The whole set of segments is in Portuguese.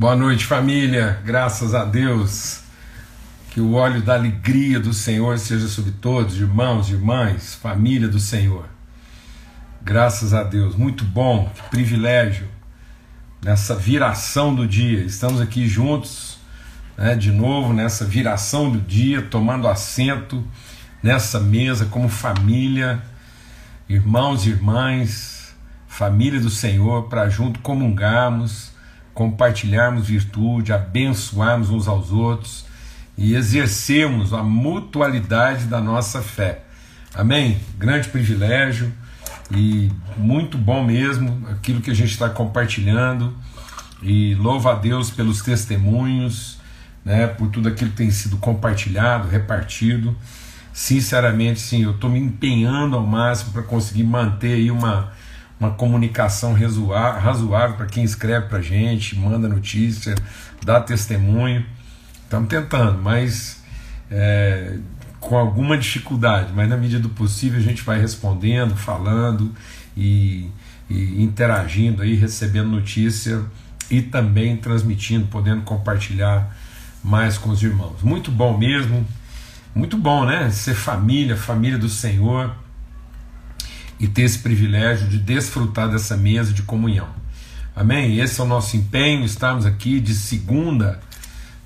Boa noite, família. Graças a Deus. Que o óleo da alegria do Senhor seja sobre todos, irmãos, irmãs, família do Senhor. Graças a Deus. Muito bom, que privilégio nessa viração do dia. Estamos aqui juntos, né, de novo, nessa viração do dia, tomando assento nessa mesa como família, irmãos e irmãs, família do Senhor, para junto comungarmos compartilharmos virtude, abençoarmos uns aos outros e exercermos a mutualidade da nossa fé. Amém? Grande privilégio e muito bom mesmo aquilo que a gente está compartilhando. E louva a Deus pelos testemunhos, né, por tudo aquilo que tem sido compartilhado, repartido. Sinceramente, sim, eu estou me empenhando ao máximo para conseguir manter aí uma uma comunicação razoável para quem escreve para a gente, manda notícia, dá testemunho. Estamos tentando, mas é, com alguma dificuldade, mas na medida do possível a gente vai respondendo, falando e, e interagindo aí, recebendo notícia e também transmitindo, podendo compartilhar mais com os irmãos. Muito bom mesmo, muito bom, né? Ser família, família do Senhor e ter esse privilégio de desfrutar dessa mesa de comunhão. Amém? Esse é o nosso empenho, estamos aqui de segunda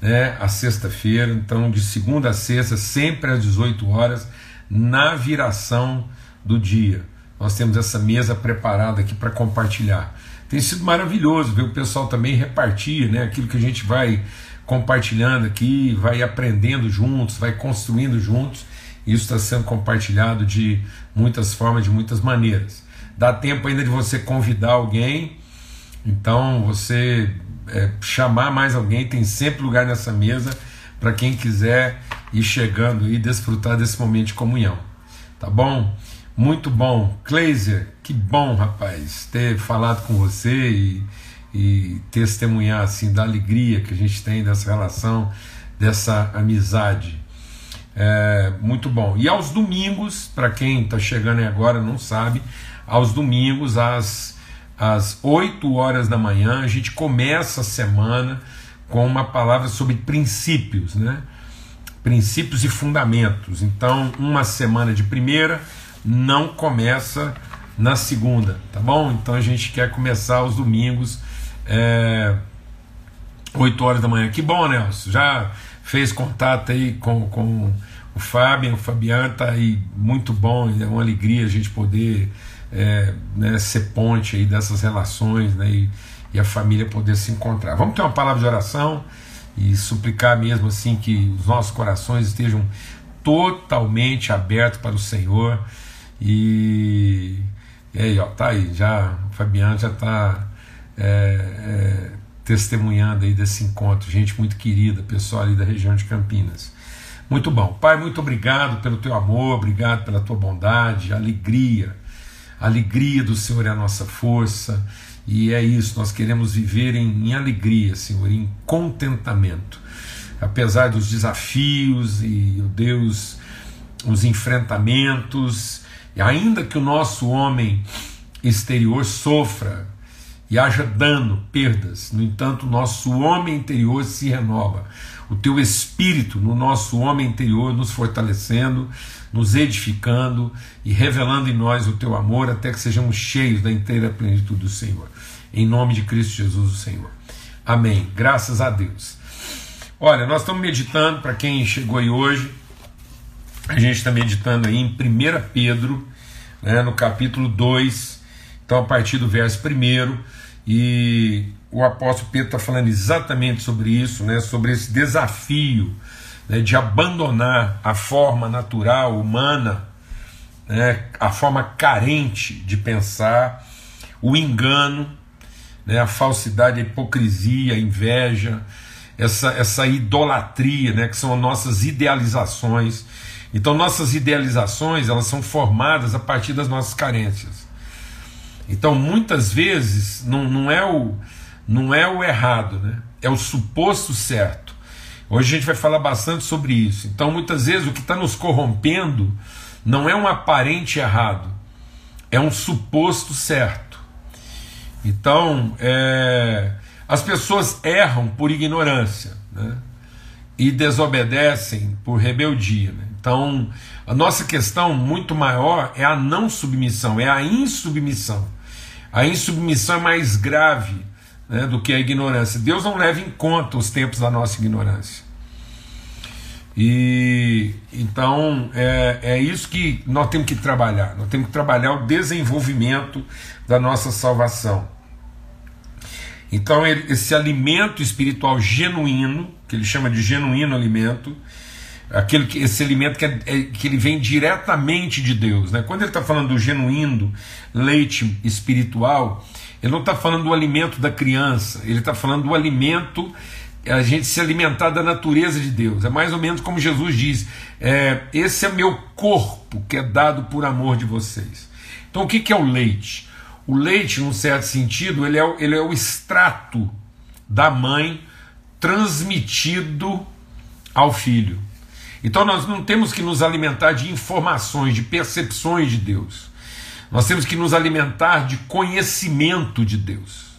né, a sexta-feira, então de segunda a sexta, sempre às 18 horas, na viração do dia. Nós temos essa mesa preparada aqui para compartilhar. Tem sido maravilhoso ver o pessoal também repartir né, aquilo que a gente vai compartilhando aqui, vai aprendendo juntos, vai construindo juntos. Isso está sendo compartilhado de muitas formas, de muitas maneiras. Dá tempo ainda de você convidar alguém, então você é, chamar mais alguém, tem sempre lugar nessa mesa para quem quiser ir chegando e desfrutar desse momento de comunhão. Tá bom? Muito bom. Kleiser, que bom, rapaz, ter falado com você e, e testemunhar assim da alegria que a gente tem dessa relação, dessa amizade. É, muito bom. E aos domingos, para quem está chegando aí agora não sabe, aos domingos, às, às 8 horas da manhã, a gente começa a semana com uma palavra sobre princípios, né? Princípios e fundamentos. Então, uma semana de primeira não começa na segunda, tá bom? Então a gente quer começar os domingos, é, 8 horas da manhã. Que bom, Nelson. Já fez contato aí com, com o Fábio, o Fabiano está aí muito bom, é uma alegria a gente poder é, né, ser ponte aí dessas relações né, e, e, a família poder se encontrar. Vamos ter uma palavra de oração e suplicar mesmo assim que os nossos corações estejam totalmente abertos para o Senhor e, e aí, ó, tá aí, já o Fabiano já está é, é, testemunhando aí desse encontro, gente muito querida, pessoal ali da região de Campinas. Muito bom. Pai, muito obrigado pelo teu amor, obrigado pela tua bondade, alegria. A alegria do Senhor é a nossa força. E é isso, nós queremos viver em, em alegria, Senhor, em contentamento. Apesar dos desafios e, oh Deus, os enfrentamentos, e ainda que o nosso homem exterior sofra e haja dano, perdas, no entanto, o nosso homem interior se renova o teu espírito no nosso homem interior, nos fortalecendo, nos edificando e revelando em nós o teu amor até que sejamos cheios da inteira plenitude do Senhor. Em nome de Cristo Jesus, o Senhor. Amém. Graças a Deus. Olha, nós estamos meditando, para quem chegou aí hoje, a gente está meditando aí em 1 Pedro, né, no capítulo 2, então a partir do verso 1, e o apóstolo Pedro está falando exatamente sobre isso, né, sobre esse desafio né, de abandonar a forma natural, humana, né, a forma carente de pensar, o engano, né, a falsidade, a hipocrisia, a inveja, essa, essa idolatria, né, que são nossas idealizações. Então, nossas idealizações elas são formadas a partir das nossas carências. Então, muitas vezes, não, não é o não é o errado, né? é o suposto certo. Hoje a gente vai falar bastante sobre isso. Então, muitas vezes, o que está nos corrompendo não é um aparente errado, é um suposto certo. Então, é, as pessoas erram por ignorância né? e desobedecem por rebeldia. Né? Então, a nossa questão muito maior é a não submissão, é a insubmissão. A insubmissão é mais grave né, do que a ignorância. Deus não leva em conta os tempos da nossa ignorância. E então é, é isso que nós temos que trabalhar. Nós temos que trabalhar o desenvolvimento da nossa salvação. Então, esse alimento espiritual genuíno, que ele chama de genuíno alimento, aquele que, esse alimento que, é, é, que ele vem diretamente de Deus. Né? Quando ele está falando do genuíno leite espiritual, ele não está falando do alimento da criança, ele está falando do alimento, a gente se alimentar da natureza de Deus. É mais ou menos como Jesus diz: é, esse é meu corpo que é dado por amor de vocês. Então, o que, que é o leite? O leite, num certo sentido, ele é, ele é o extrato da mãe transmitido ao filho. Então nós não temos que nos alimentar de informações, de percepções de Deus. Nós temos que nos alimentar de conhecimento de Deus.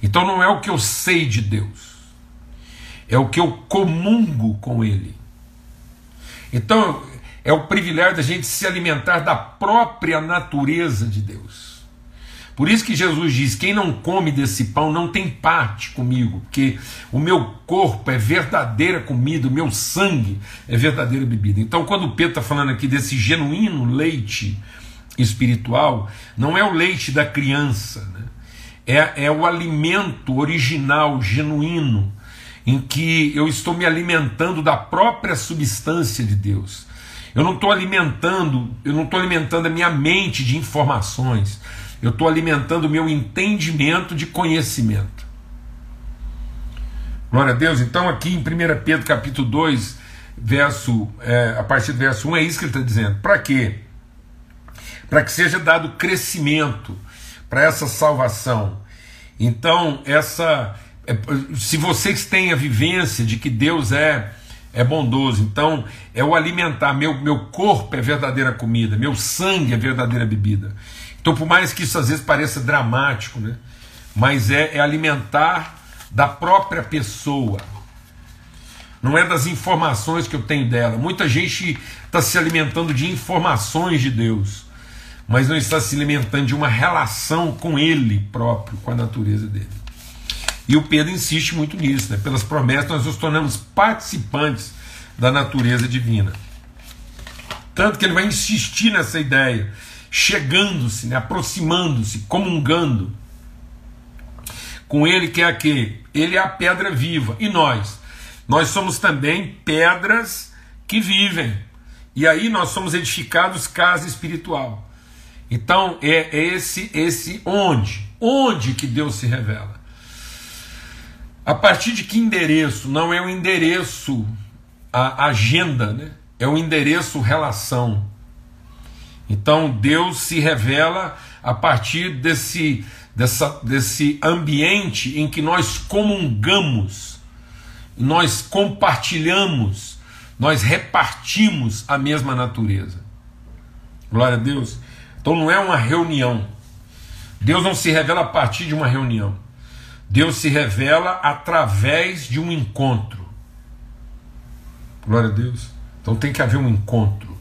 Então não é o que eu sei de Deus, é o que eu comungo com Ele. Então é o privilégio da gente se alimentar da própria natureza de Deus. Por isso que Jesus diz: quem não come desse pão não tem parte comigo, porque o meu corpo é verdadeira comida, o meu sangue é verdadeira bebida. Então, quando Pedro está falando aqui desse genuíno leite espiritual, não é o leite da criança, né? é, é o alimento original, genuíno, em que eu estou me alimentando da própria substância de Deus. Eu não estou alimentando, eu não estou alimentando a minha mente de informações. Eu estou alimentando o meu entendimento de conhecimento. Glória a Deus. Então, aqui em 1 Pedro capítulo 2, verso, é, a partir do verso 1, é isso que ele está dizendo. Para quê? Para que seja dado crescimento para essa salvação. Então, essa. É, se vocês têm a vivência de que Deus é é bondoso. Então, é o alimentar. Meu, meu corpo é verdadeira comida, meu sangue é verdadeira bebida. Então, por mais que isso às vezes pareça dramático, né? mas é, é alimentar da própria pessoa. Não é das informações que eu tenho dela. Muita gente está se alimentando de informações de Deus, mas não está se alimentando de uma relação com Ele próprio, com a natureza dele. E o Pedro insiste muito nisso, né? pelas promessas nós nos tornamos participantes da natureza divina. Tanto que ele vai insistir nessa ideia, chegando-se, né? aproximando-se, comungando com ele que é aquele. Ele é a pedra viva. E nós? Nós somos também pedras que vivem. E aí nós somos edificados casa espiritual. Então é esse esse onde? Onde que Deus se revela? A partir de que endereço? Não é o endereço, a agenda, né? é o endereço relação. Então Deus se revela a partir desse, dessa, desse ambiente em que nós comungamos, nós compartilhamos, nós repartimos a mesma natureza. Glória a Deus. Então não é uma reunião. Deus não se revela a partir de uma reunião. Deus se revela através de um encontro. Glória a Deus. Então tem que haver um encontro.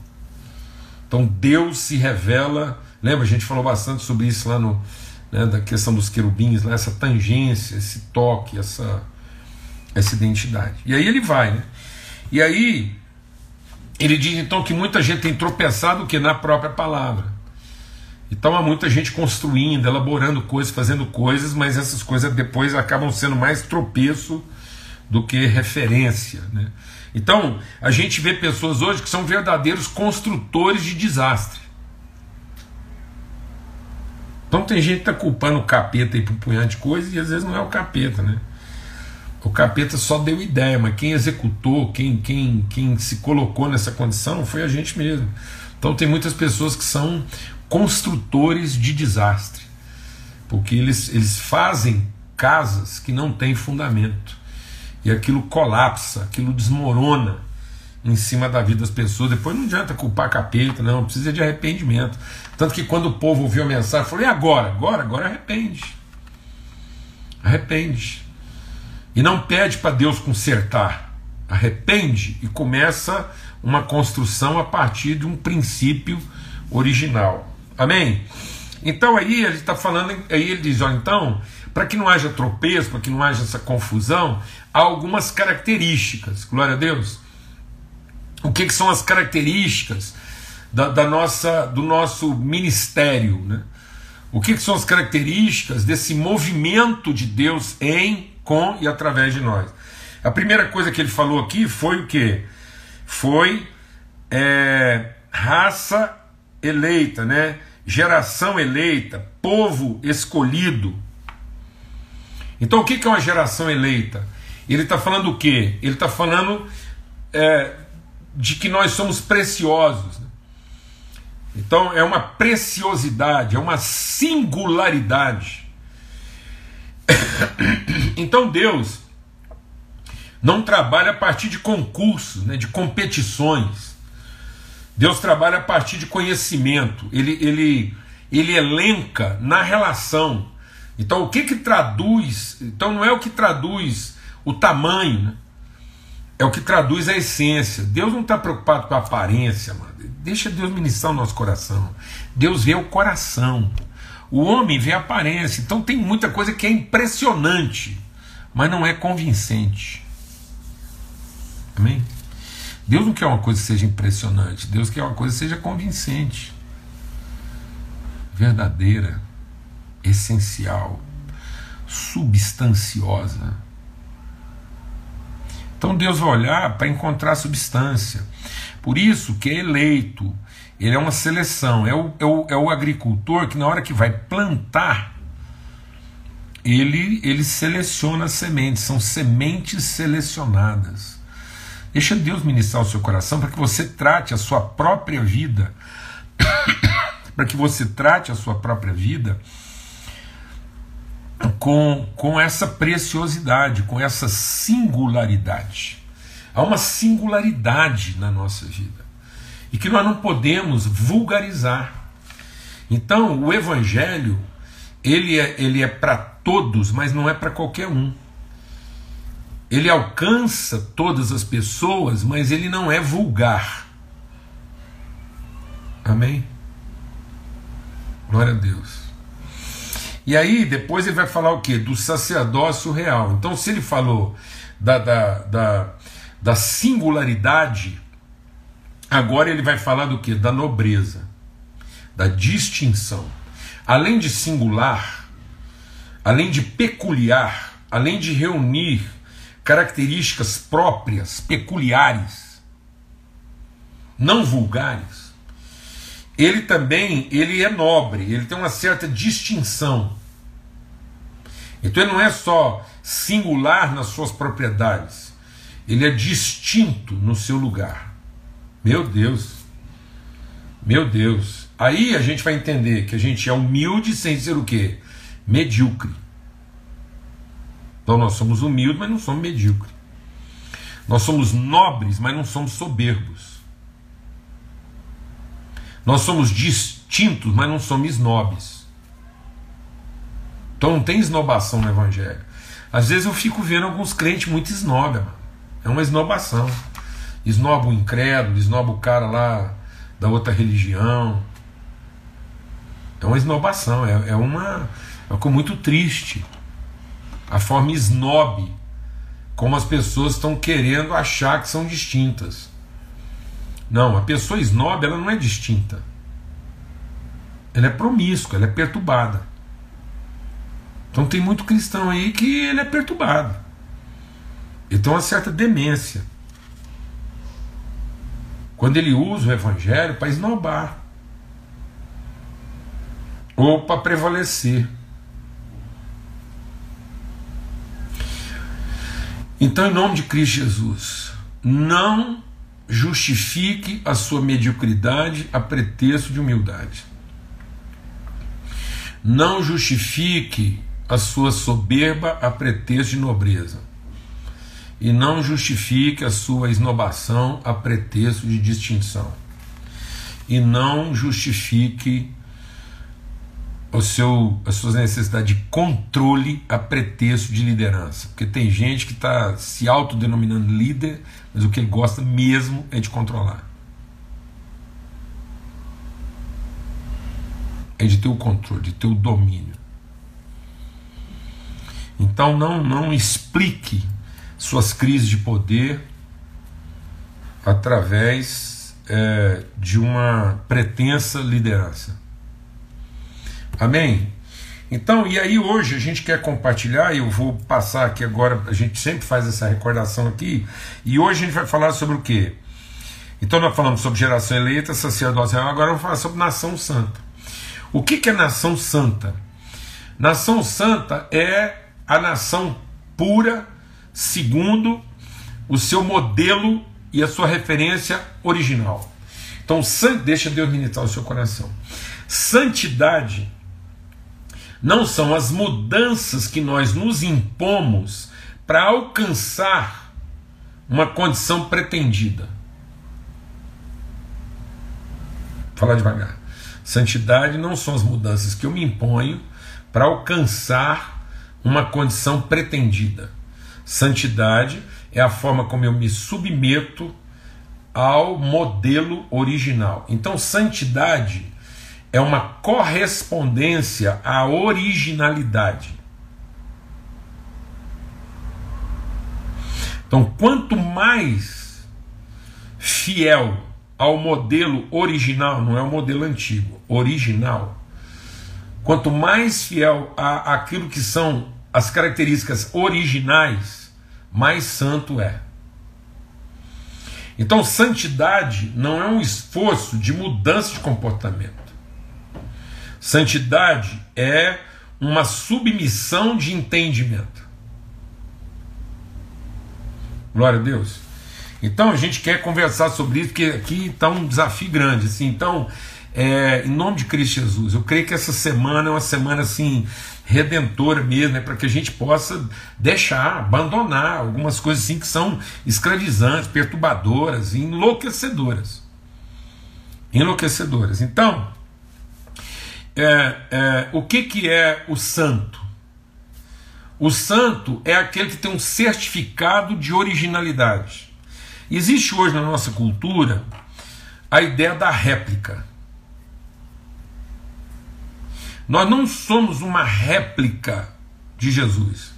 Então Deus se revela. Lembra, a gente falou bastante sobre isso lá no. Né, da questão dos querubins, lá, essa tangência, esse toque, essa, essa identidade. E aí ele vai, né? E aí ele diz então que muita gente tem tropeçado que na própria palavra. Então há muita gente construindo, elaborando coisas, fazendo coisas, mas essas coisas depois acabam sendo mais tropeço do que referência. Né? Então a gente vê pessoas hoje que são verdadeiros construtores de desastre. Então tem gente que está culpando o capeta aí por um punhado de coisas e às vezes não é o capeta, né? O capeta só deu ideia, mas quem executou, quem, quem, quem se colocou nessa condição foi a gente mesmo. Então tem muitas pessoas que são construtores de desastre, porque eles, eles fazem casas que não têm fundamento, e aquilo colapsa, aquilo desmorona, em cima da vida das pessoas. Depois não adianta culpar capeta, não, precisa de arrependimento. Tanto que quando o povo ouviu a mensagem, falou: e agora? Agora, agora arrepende. Arrepende. E não pede para Deus consertar. Arrepende e começa uma construção a partir de um princípio original. Amém? Então aí ele está falando, aí ele diz: ó, então, para que não haja tropeço, para que não haja essa confusão, há algumas características. Glória a Deus. O que, que são as características da, da, nossa, do nosso ministério? Né? O que, que são as características desse movimento de Deus em, com e através de nós? A primeira coisa que ele falou aqui foi o que? Foi é, raça eleita, né? geração eleita, povo escolhido. Então o que é uma geração eleita? Ele está falando o quê? Ele está falando é, de que nós somos preciosos. Né? Então é uma preciosidade, é uma singularidade. Então Deus não trabalha a partir de concursos, né, de competições. Deus trabalha a partir de conhecimento. Ele, ele, ele elenca na relação. Então o que que traduz? Então não é o que traduz o tamanho, né? é o que traduz a essência. Deus não está preocupado com a aparência, mano. Deixa Deus ministrar o nosso coração. Deus vê o coração. O homem vê a aparência. Então tem muita coisa que é impressionante, mas não é convincente. Amém? Deus não quer uma coisa que seja impressionante. Deus quer uma coisa que seja convincente, verdadeira, essencial, substanciosa. Então Deus vai olhar para encontrar substância. Por isso que é eleito, ele é uma seleção, é o, é, o, é o agricultor que na hora que vai plantar, ele, ele seleciona sementes, são sementes selecionadas. Deixa Deus ministrar o seu coração para que você trate a sua própria vida, para que você trate a sua própria vida com, com essa preciosidade, com essa singularidade. Há uma singularidade na nossa vida e que nós não podemos vulgarizar. Então, o Evangelho ele é, ele é para todos, mas não é para qualquer um. Ele alcança todas as pessoas, mas ele não é vulgar. Amém? Glória a Deus. E aí, depois ele vai falar o que? Do sacerdócio real. Então, se ele falou da, da, da, da singularidade, agora ele vai falar do que? Da nobreza, da distinção. Além de singular, além de peculiar, além de reunir características próprias, peculiares, não vulgares, ele também ele é nobre, ele tem uma certa distinção. Então ele não é só singular nas suas propriedades, ele é distinto no seu lugar. Meu Deus, meu Deus. Aí a gente vai entender que a gente é humilde sem ser o quê? Medíocre. Então nós somos humildes, mas não somos medíocres. Nós somos nobres, mas não somos soberbos. Nós somos distintos, mas não somos snobs. Então não tem esnobação no Evangelho. Às vezes eu fico vendo alguns crentes muito snob, mano. É uma esnobação. Esnoba o incrédulo, esnoba o cara lá da outra religião. É uma esnobação, é, é uma. É uma muito triste. A forma snob, como as pessoas estão querendo achar que são distintas. Não, a pessoa snob ela não é distinta. Ela é promíscua, ela é perturbada. Então tem muito cristão aí que ele é perturbado. Ele tem uma certa demência. Quando ele usa o evangelho para esnobar. Ou para prevalecer. Então, em nome de Cristo Jesus, não justifique a sua mediocridade a pretexto de humildade. Não justifique a sua soberba a pretexto de nobreza. e não justifique a sua esnobação a pretexto de distinção. E não justifique o seu, as suas necessidades de controle a pretexto de liderança. Porque tem gente que está se autodenominando líder, mas o que ele gosta mesmo é de controlar. É de ter o controle, de ter o domínio. Então não, não explique suas crises de poder através é, de uma pretensa liderança. Amém? Então, e aí hoje a gente quer compartilhar, eu vou passar aqui agora, a gente sempre faz essa recordação aqui, e hoje a gente vai falar sobre o quê? Então nós falamos sobre geração eleita, sacerdócio agora vamos falar sobre nação santa. O que, que é nação santa? Nação santa é a nação pura segundo o seu modelo e a sua referência original. Então, deixa Deus ministrar o seu coração. Santidade não são as mudanças que nós nos impomos para alcançar uma condição pretendida. Vou falar devagar. Santidade não são as mudanças que eu me imponho para alcançar uma condição pretendida. Santidade é a forma como eu me submeto ao modelo original. Então, santidade é uma correspondência à originalidade. Então, quanto mais fiel ao modelo original, não é o modelo antigo, original, quanto mais fiel a aquilo que são as características originais, mais santo é. Então, santidade não é um esforço de mudança de comportamento. Santidade é uma submissão de entendimento. Glória a Deus. Então a gente quer conversar sobre isso, porque aqui está um desafio grande. Assim, então, é, em nome de Cristo Jesus, eu creio que essa semana é uma semana assim redentora mesmo, é para que a gente possa deixar, abandonar algumas coisas assim que são escravizantes, perturbadoras, enlouquecedoras. Enlouquecedoras. Então, é, é, o que, que é o santo? O santo é aquele que tem um certificado de originalidade. Existe hoje na nossa cultura a ideia da réplica. Nós não somos uma réplica de Jesus.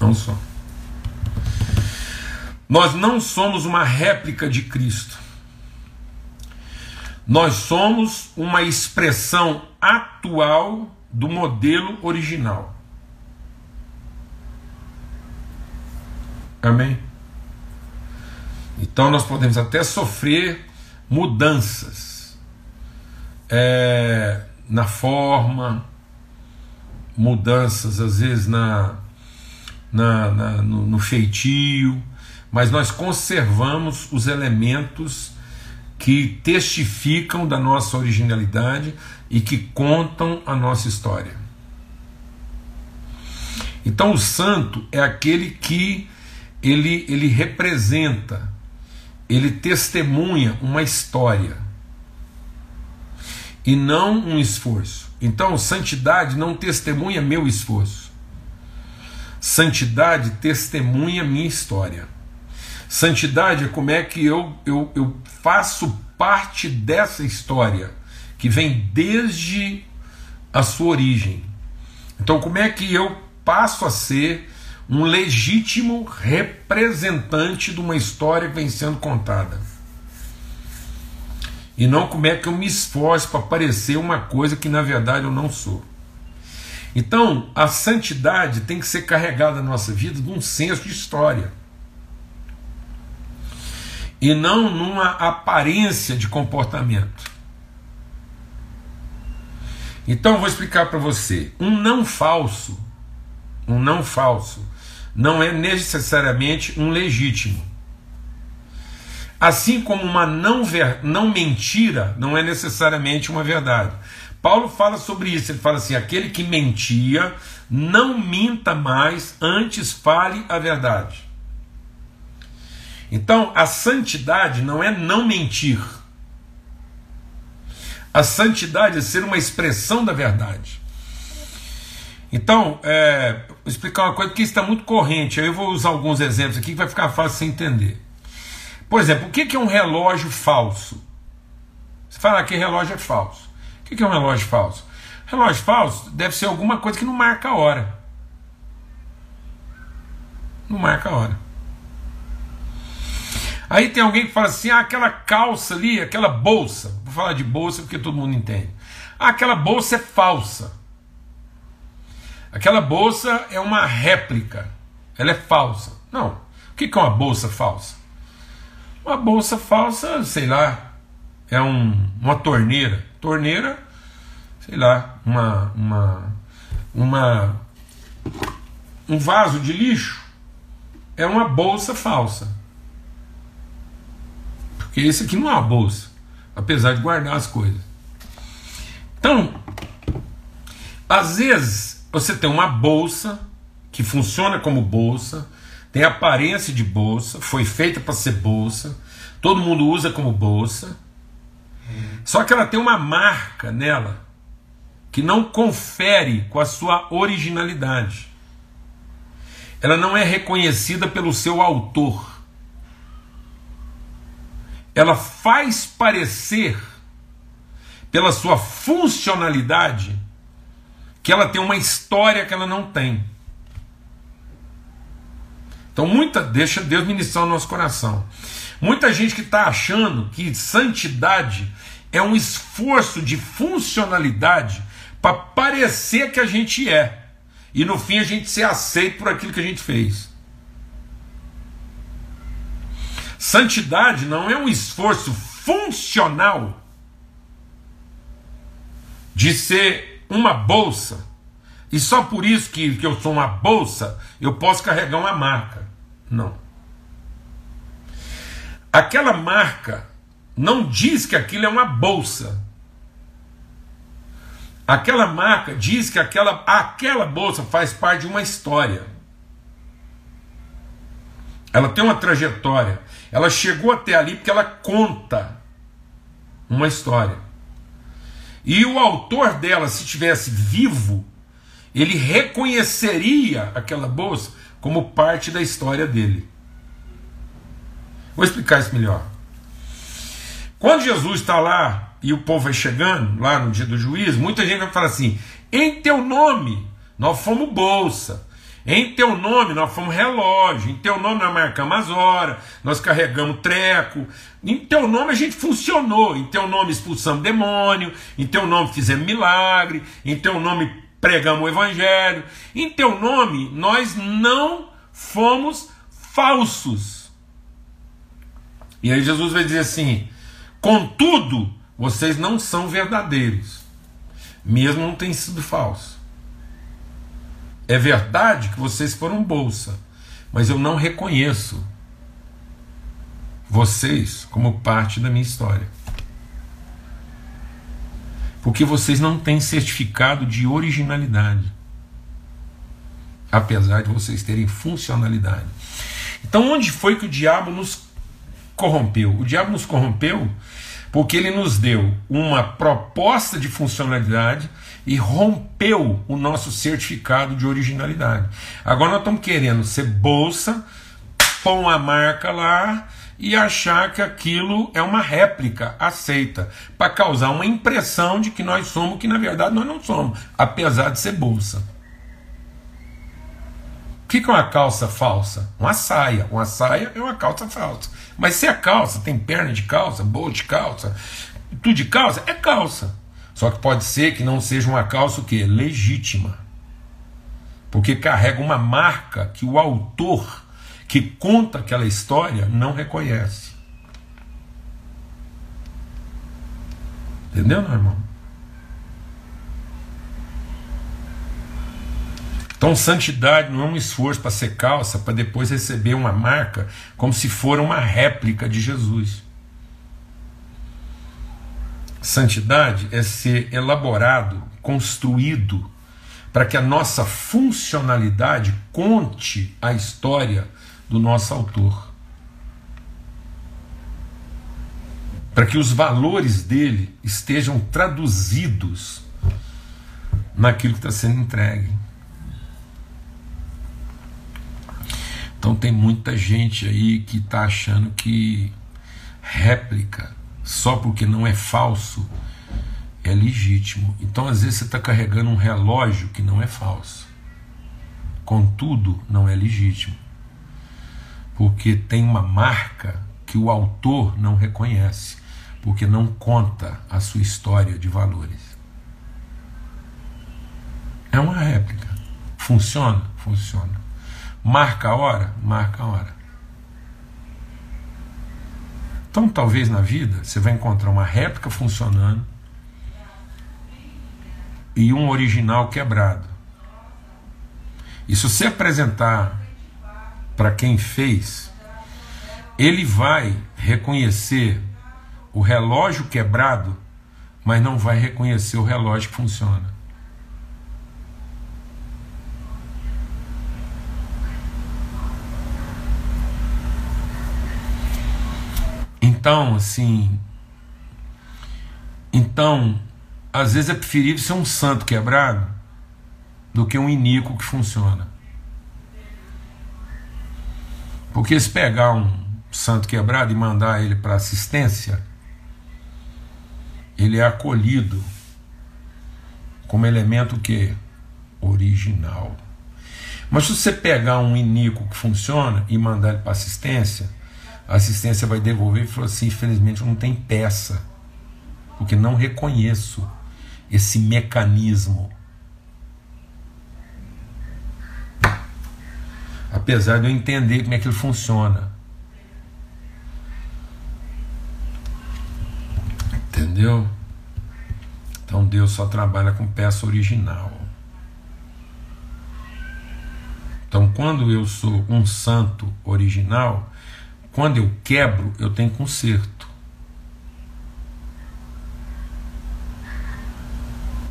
Não somos. Nós não somos uma réplica de Cristo. Nós somos uma expressão atual do modelo original. Amém? Então nós podemos até sofrer mudanças é, na forma, mudanças às vezes na, na, na no, no feitio, mas nós conservamos os elementos que testificam da nossa originalidade e que contam a nossa história. Então o santo é aquele que ele, ele representa ele testemunha uma história e não um esforço. Então, santidade não testemunha meu esforço. Santidade testemunha minha história. Santidade é como é que eu, eu, eu faço parte dessa história que vem desde a sua origem. Então, como é que eu passo a ser um legítimo representante de uma história que vem sendo contada. E não como é que eu me esforço para parecer uma coisa que na verdade eu não sou. Então, a santidade tem que ser carregada na nossa vida de um senso de história. E não numa aparência de comportamento. Então, vou explicar para você. Um não falso, um não falso, não é necessariamente um legítimo. Assim como uma não, ver, não mentira não é necessariamente uma verdade. Paulo fala sobre isso, ele fala assim: aquele que mentia, não minta mais, antes fale a verdade. Então, a santidade não é não mentir. A santidade é ser uma expressão da verdade. Então, é, vou explicar uma coisa, isso está muito corrente. Eu vou usar alguns exemplos aqui que vai ficar fácil você entender. Por exemplo, o que é um relógio falso? Você fala que relógio é falso. O que é um relógio falso? Relógio falso deve ser alguma coisa que não marca a hora. Não marca a hora. Aí tem alguém que fala assim: ah, aquela calça ali, aquela bolsa. Vou falar de bolsa porque todo mundo entende. Ah, aquela bolsa é falsa. Aquela bolsa é uma réplica. Ela é falsa. Não. O que é uma bolsa falsa? Uma bolsa falsa, sei lá, é um, uma torneira. Torneira, sei lá, uma, uma, uma, um vaso de lixo é uma bolsa falsa. Porque esse aqui não é uma bolsa, apesar de guardar as coisas. Então, às vezes você tem uma bolsa que funciona como bolsa, tem aparência de bolsa, foi feita para ser bolsa, todo mundo usa como bolsa, só que ela tem uma marca nela que não confere com a sua originalidade. Ela não é reconhecida pelo seu autor ela faz parecer, pela sua funcionalidade, que ela tem uma história que ela não tem. Então, muita, deixa Deus ministrar o nosso coração. Muita gente que está achando que santidade é um esforço de funcionalidade para parecer que a gente é. E no fim a gente ser aceito por aquilo que a gente fez. Santidade não é um esforço funcional de ser uma bolsa. E só por isso que, que eu sou uma bolsa, eu posso carregar uma marca. Não. Aquela marca não diz que aquilo é uma bolsa. Aquela marca diz que aquela, aquela bolsa faz parte de uma história. Ela tem uma trajetória. Ela chegou até ali porque ela conta uma história. E o autor dela, se tivesse vivo, ele reconheceria aquela bolsa como parte da história dele. Vou explicar isso melhor. Quando Jesus está lá e o povo vai chegando, lá no dia do juízo, muita gente vai falar assim: em teu nome nós fomos bolsa, em teu nome nós fomos relógio, em teu nome nós marcamos as horas, nós carregamos treco, em teu nome a gente funcionou, em teu nome expulsamos demônio, em teu nome fizemos milagre, em teu nome pregamos o evangelho, em teu nome nós não fomos falsos. E aí Jesus vai dizer assim: contudo, vocês não são verdadeiros, mesmo não têm sido falsos. É verdade que vocês foram bolsa, mas eu não reconheço vocês como parte da minha história. Porque vocês não têm certificado de originalidade, apesar de vocês terem funcionalidade. Então, onde foi que o diabo nos corrompeu? O diabo nos corrompeu porque ele nos deu uma proposta de funcionalidade e rompeu o nosso certificado de originalidade. Agora nós estamos querendo ser bolsa, pôr uma marca lá e achar que aquilo é uma réplica aceita, para causar uma impressão de que nós somos que na verdade nós não somos, apesar de ser bolsa. O que é uma calça falsa? Uma saia. Uma saia é uma calça falsa. Mas se a calça tem perna de calça, bolsa de calça, tudo de calça, é calça. Só que pode ser que não seja uma calça o quê? legítima. Porque carrega uma marca que o autor que conta aquela história não reconhece. Entendeu, meu irmão? Então, santidade não é um esforço para ser calça, para depois receber uma marca, como se for uma réplica de Jesus. Santidade é ser elaborado, construído, para que a nossa funcionalidade conte a história do nosso autor. Para que os valores dele estejam traduzidos naquilo que está sendo entregue. Então tem muita gente aí que está achando que réplica, só porque não é falso, é legítimo. Então às vezes você está carregando um relógio que não é falso. Contudo, não é legítimo. Porque tem uma marca que o autor não reconhece, porque não conta a sua história de valores. É uma réplica. Funciona? Funciona. Marca a hora? Marca a hora. Então, talvez na vida você vai encontrar uma réplica funcionando e um original quebrado. E se você apresentar para quem fez, ele vai reconhecer o relógio quebrado, mas não vai reconhecer o relógio que funciona. Então, assim. Então, às vezes é preferível ser um santo quebrado do que um iníquo que funciona. Porque se pegar um santo quebrado e mandar ele para assistência, ele é acolhido como elemento que original. Mas se você pegar um iníquo que funciona e mandar ele para assistência, a assistência vai devolver e falou assim: infelizmente não tem peça, porque não reconheço esse mecanismo. Apesar de eu entender como é que ele funciona. Entendeu? Então Deus só trabalha com peça original. Então, quando eu sou um santo original, quando eu quebro, eu tenho conserto.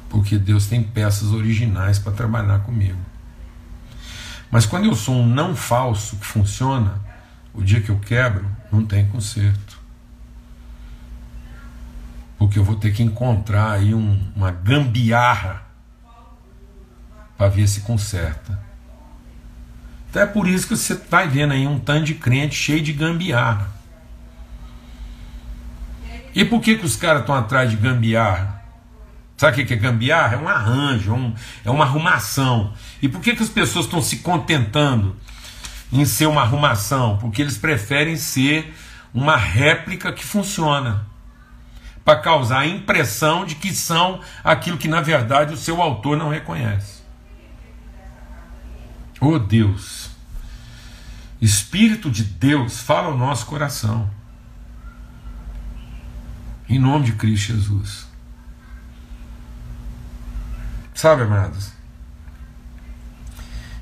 Porque Deus tem peças originais para trabalhar comigo. Mas quando eu sou um não falso que funciona, o dia que eu quebro, não tem conserto. Porque eu vou ter que encontrar aí um, uma gambiarra para ver se conserta. Então é por isso que você vai vendo aí um tanto de crente cheio de gambiarra. E por que, que os caras estão atrás de gambiarra? Sabe o que é gambiarra? É um arranjo, é, um, é uma arrumação. E por que, que as pessoas estão se contentando em ser uma arrumação? Porque eles preferem ser uma réplica que funciona para causar a impressão de que são aquilo que na verdade o seu autor não reconhece. Oh Deus, Espírito de Deus, fala ao nosso coração. Em nome de Cristo Jesus. Sabe, amados?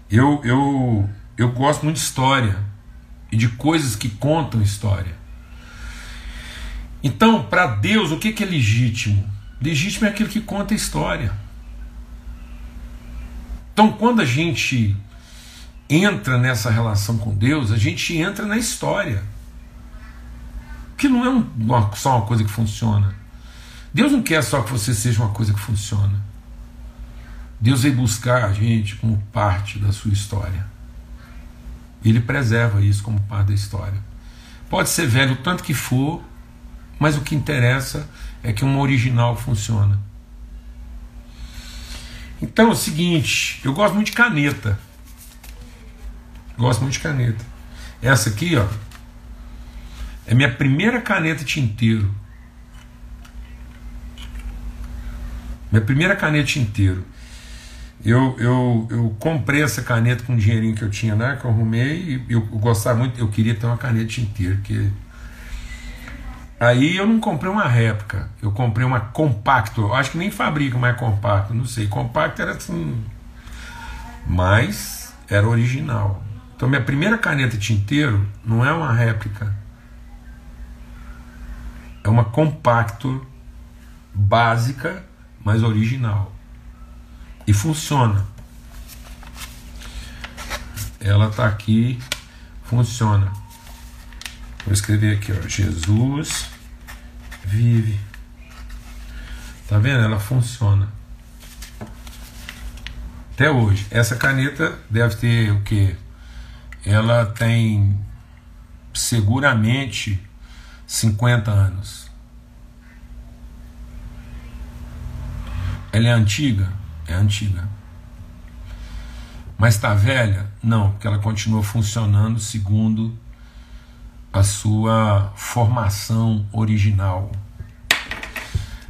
Eu, eu, eu gosto muito de história e de coisas que contam história. Então, para Deus, o que, que é legítimo? Legítimo é aquilo que conta história. Então, quando a gente entra nessa relação com Deus, a gente entra na história. Que não é uma, só uma coisa que funciona. Deus não quer só que você seja uma coisa que funciona. Deus vem buscar a gente como parte da sua história. Ele preserva isso como parte da história. Pode ser velho o tanto que for, mas o que interessa é que uma original funciona. Então é o seguinte, eu gosto muito de caneta. Gosto muito de caneta. Essa aqui, ó, é minha primeira caneta tinteiro. Minha primeira caneta tinteiro. Eu, eu, eu comprei essa caneta com o dinheirinho que eu tinha lá, que eu arrumei, e eu, eu gostava muito, eu queria ter uma caneta tinteiro, que Aí eu não comprei uma réplica, eu comprei uma compacto. Eu acho que nem fabrica mais compacto, não sei. Compacto era assim, Mas era original. Então, minha primeira caneta tinteiro não é uma réplica. É uma compacto básica, mas original. E funciona. Ela está aqui, funciona. Vou escrever aqui, ó, Jesus vive. Tá vendo? Ela funciona. Até hoje. Essa caneta deve ter o que? Ela tem seguramente 50 anos. Ela é antiga? É antiga. Mas está velha? Não, porque ela continua funcionando segundo a sua formação original.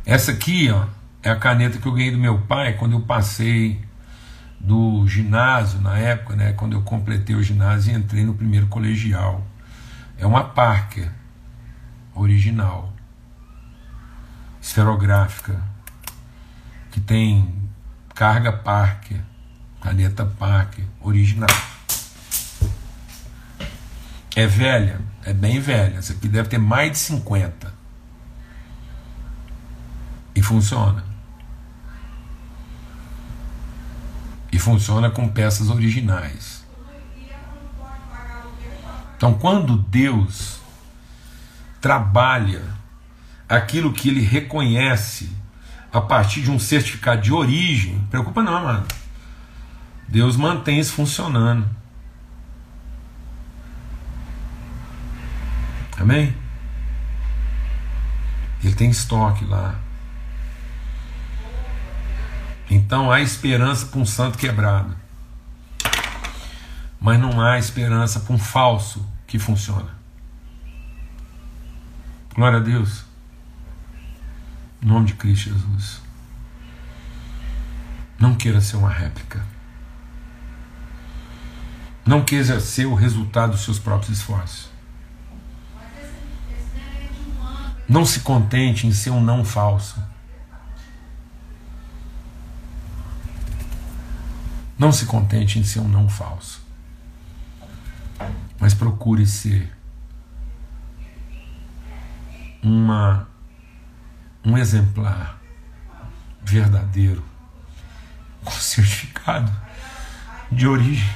Essa aqui ó, é a caneta que eu ganhei do meu pai quando eu passei do ginásio, na época, né, quando eu completei o ginásio e entrei no primeiro colegial. É uma Parker original, esferográfica, que tem carga Parker, caneta Parker original. É velha, é bem velha. Essa aqui deve ter mais de 50. E funciona. E funciona com peças originais. Então, quando Deus trabalha aquilo que ele reconhece a partir de um certificado de origem, preocupa não, amado. Deus mantém isso funcionando. Amém? Ele tem estoque lá. Então há esperança para um santo quebrado. Mas não há esperança para um falso que funciona. Glória a Deus. Em nome de Cristo Jesus. Não queira ser uma réplica. Não queira ser o resultado dos seus próprios esforços. Não se contente em ser um não falso. Não se contente em ser um não falso. Mas procure ser uma um exemplar verdadeiro com certificado de origem.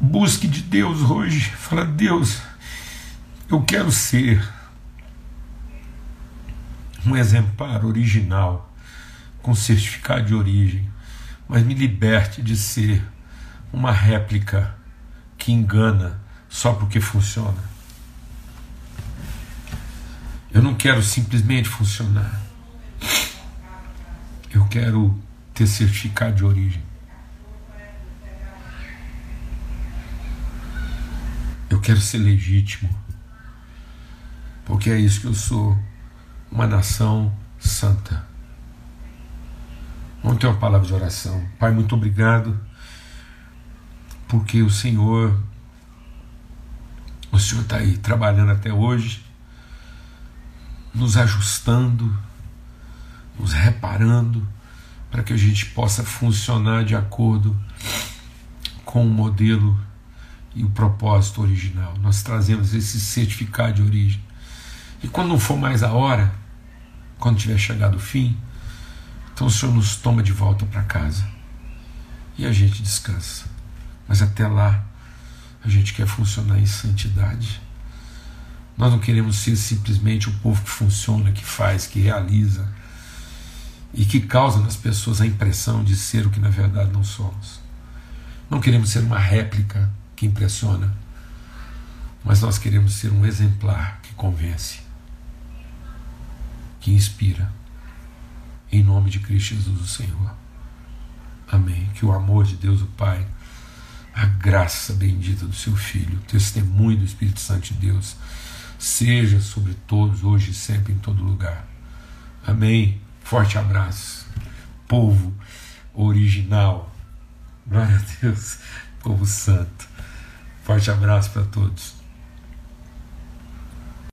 Busque de Deus hoje. Fala, Deus, eu quero ser um exemplar original com certificado de origem, mas me liberte de ser uma réplica que engana só porque funciona. Eu não quero simplesmente funcionar. Eu quero ter certificado de origem. Eu quero ser legítimo. Porque é isso que eu sou. Uma nação santa. Vamos ter uma palavra de oração. Pai, muito obrigado. Porque o Senhor, o Senhor está aí trabalhando até hoje, nos ajustando, nos reparando, para que a gente possa funcionar de acordo com o modelo e o propósito original. Nós trazemos esse certificado de origem. E quando não for mais a hora, quando tiver chegado o fim, então o Senhor nos toma de volta para casa. E a gente descansa. Mas até lá, a gente quer funcionar em santidade. Nós não queremos ser simplesmente o povo que funciona, que faz, que realiza e que causa nas pessoas a impressão de ser o que na verdade não somos. Não queremos ser uma réplica que impressiona, mas nós queremos ser um exemplar que convence, que inspira. Em nome de Cristo Jesus, o Senhor. Amém. Que o amor de Deus, o Pai, a graça bendita do seu Filho, o testemunho do Espírito Santo de Deus, seja sobre todos, hoje e sempre, em todo lugar. Amém. Forte abraço. Povo original. Glória a Deus. Povo santo. Forte abraço para todos.